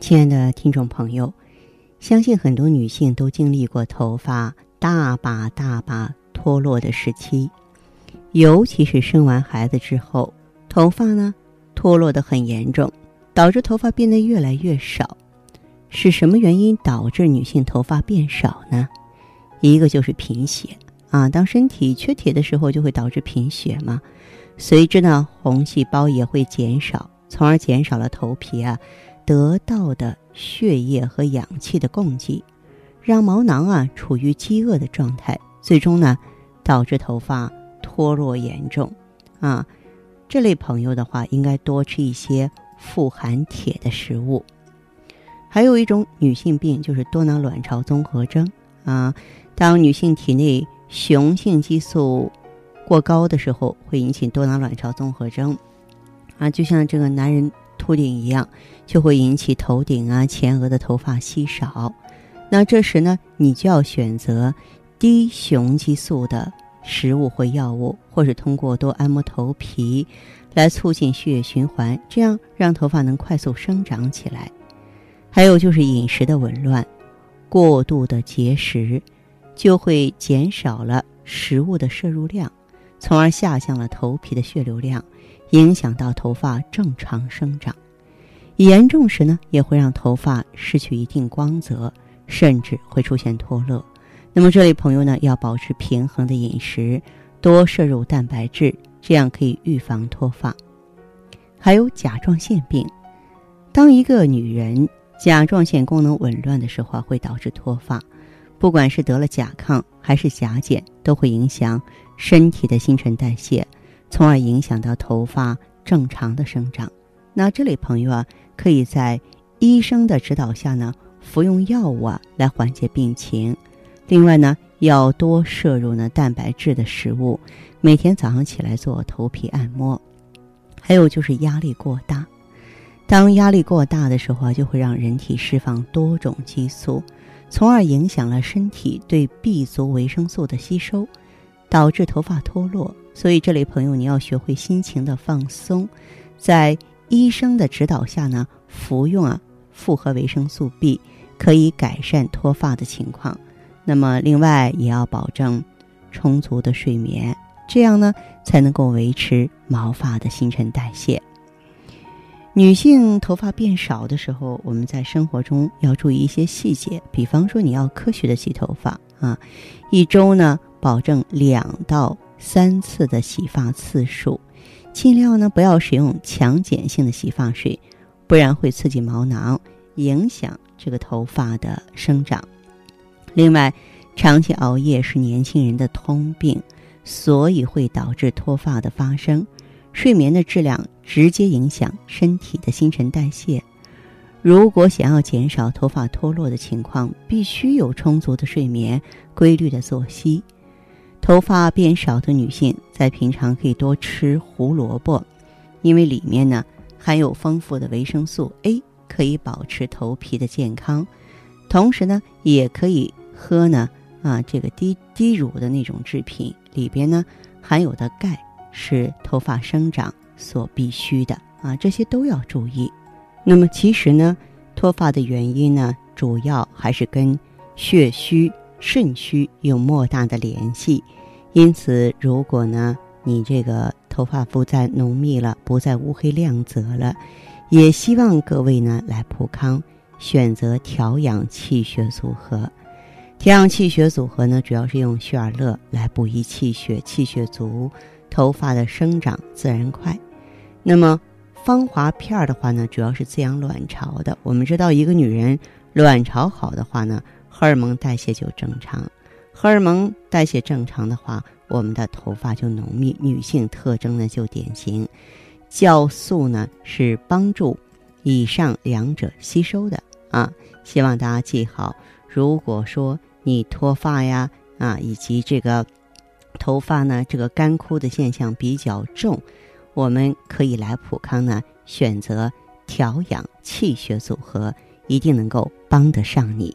亲爱的听众朋友，相信很多女性都经历过头发大把大把脱落的时期，尤其是生完孩子之后，头发呢脱落的很严重，导致头发变得越来越少。是什么原因导致女性头发变少呢？一个就是贫血啊，当身体缺铁的时候，就会导致贫血嘛。随之呢，红细胞也会减少，从而减少了头皮啊。得到的血液和氧气的供给，让毛囊啊处于饥饿的状态，最终呢导致头发脱落严重。啊，这类朋友的话，应该多吃一些富含铁的食物。还有一种女性病就是多囊卵巢综合征啊，当女性体内雄性激素过高的时候，会引起多囊卵巢综合征。啊，就像这个男人。秃顶一样，就会引起头顶啊、前额的头发稀少。那这时呢，你就要选择低雄激素的食物或药物，或是通过多按摩头皮来促进血液循环，这样让头发能快速生长起来。还有就是饮食的紊乱，过度的节食就会减少了食物的摄入量，从而下降了头皮的血流量。影响到头发正常生长，严重时呢，也会让头发失去一定光泽，甚至会出现脱落。那么这类朋友呢，要保持平衡的饮食，多摄入蛋白质，这样可以预防脱发。还有甲状腺病，当一个女人甲状腺功能紊乱的时候，会导致脱发。不管是得了甲亢还是甲减，都会影响身体的新陈代谢。从而影响到头发正常的生长。那这类朋友啊，可以在医生的指导下呢，服用药物啊，来缓解病情。另外呢，要多摄入呢蛋白质的食物，每天早上起来做头皮按摩。还有就是压力过大，当压力过大的时候啊，就会让人体释放多种激素，从而影响了身体对 B 族维生素的吸收，导致头发脱落。所以这类朋友，你要学会心情的放松，在医生的指导下呢，服用啊复合维生素 B，可以改善脱发的情况。那么另外也要保证充足的睡眠，这样呢才能够维持毛发的新陈代谢。女性头发变少的时候，我们在生活中要注意一些细节，比方说你要科学的洗头发啊，一周呢保证两到。三次的洗发次数，尽量呢不要使用强碱性的洗发水，不然会刺激毛囊，影响这个头发的生长。另外，长期熬夜是年轻人的通病，所以会导致脱发的发生。睡眠的质量直接影响身体的新陈代谢。如果想要减少头发脱落的情况，必须有充足的睡眠，规律的作息。头发变少的女性，在平常可以多吃胡萝卜，因为里面呢含有丰富的维生素 A，可以保持头皮的健康。同时呢，也可以喝呢啊这个低低乳的那种制品，里边呢含有的钙是头发生长所必须的啊，这些都要注意。那么其实呢，脱发的原因呢，主要还是跟血虚、肾虚有莫大的联系。因此，如果呢，你这个头发不再浓密了，不再乌黑亮泽了，也希望各位呢来普康选择调养气血组合。调养气血组合呢，主要是用血尔乐来补益气血，气血足，头发的生长自然快。那么芳华片儿的话呢，主要是滋养卵巢的。我们知道，一个女人卵巢好的话呢，荷尔蒙代谢就正常。荷尔蒙代谢正常的话，我们的头发就浓密。女性特征呢就典型，酵素呢是帮助以上两者吸收的啊。希望大家记好，如果说你脱发呀啊，以及这个头发呢这个干枯的现象比较重，我们可以来普康呢选择调养气血组合，一定能够帮得上你。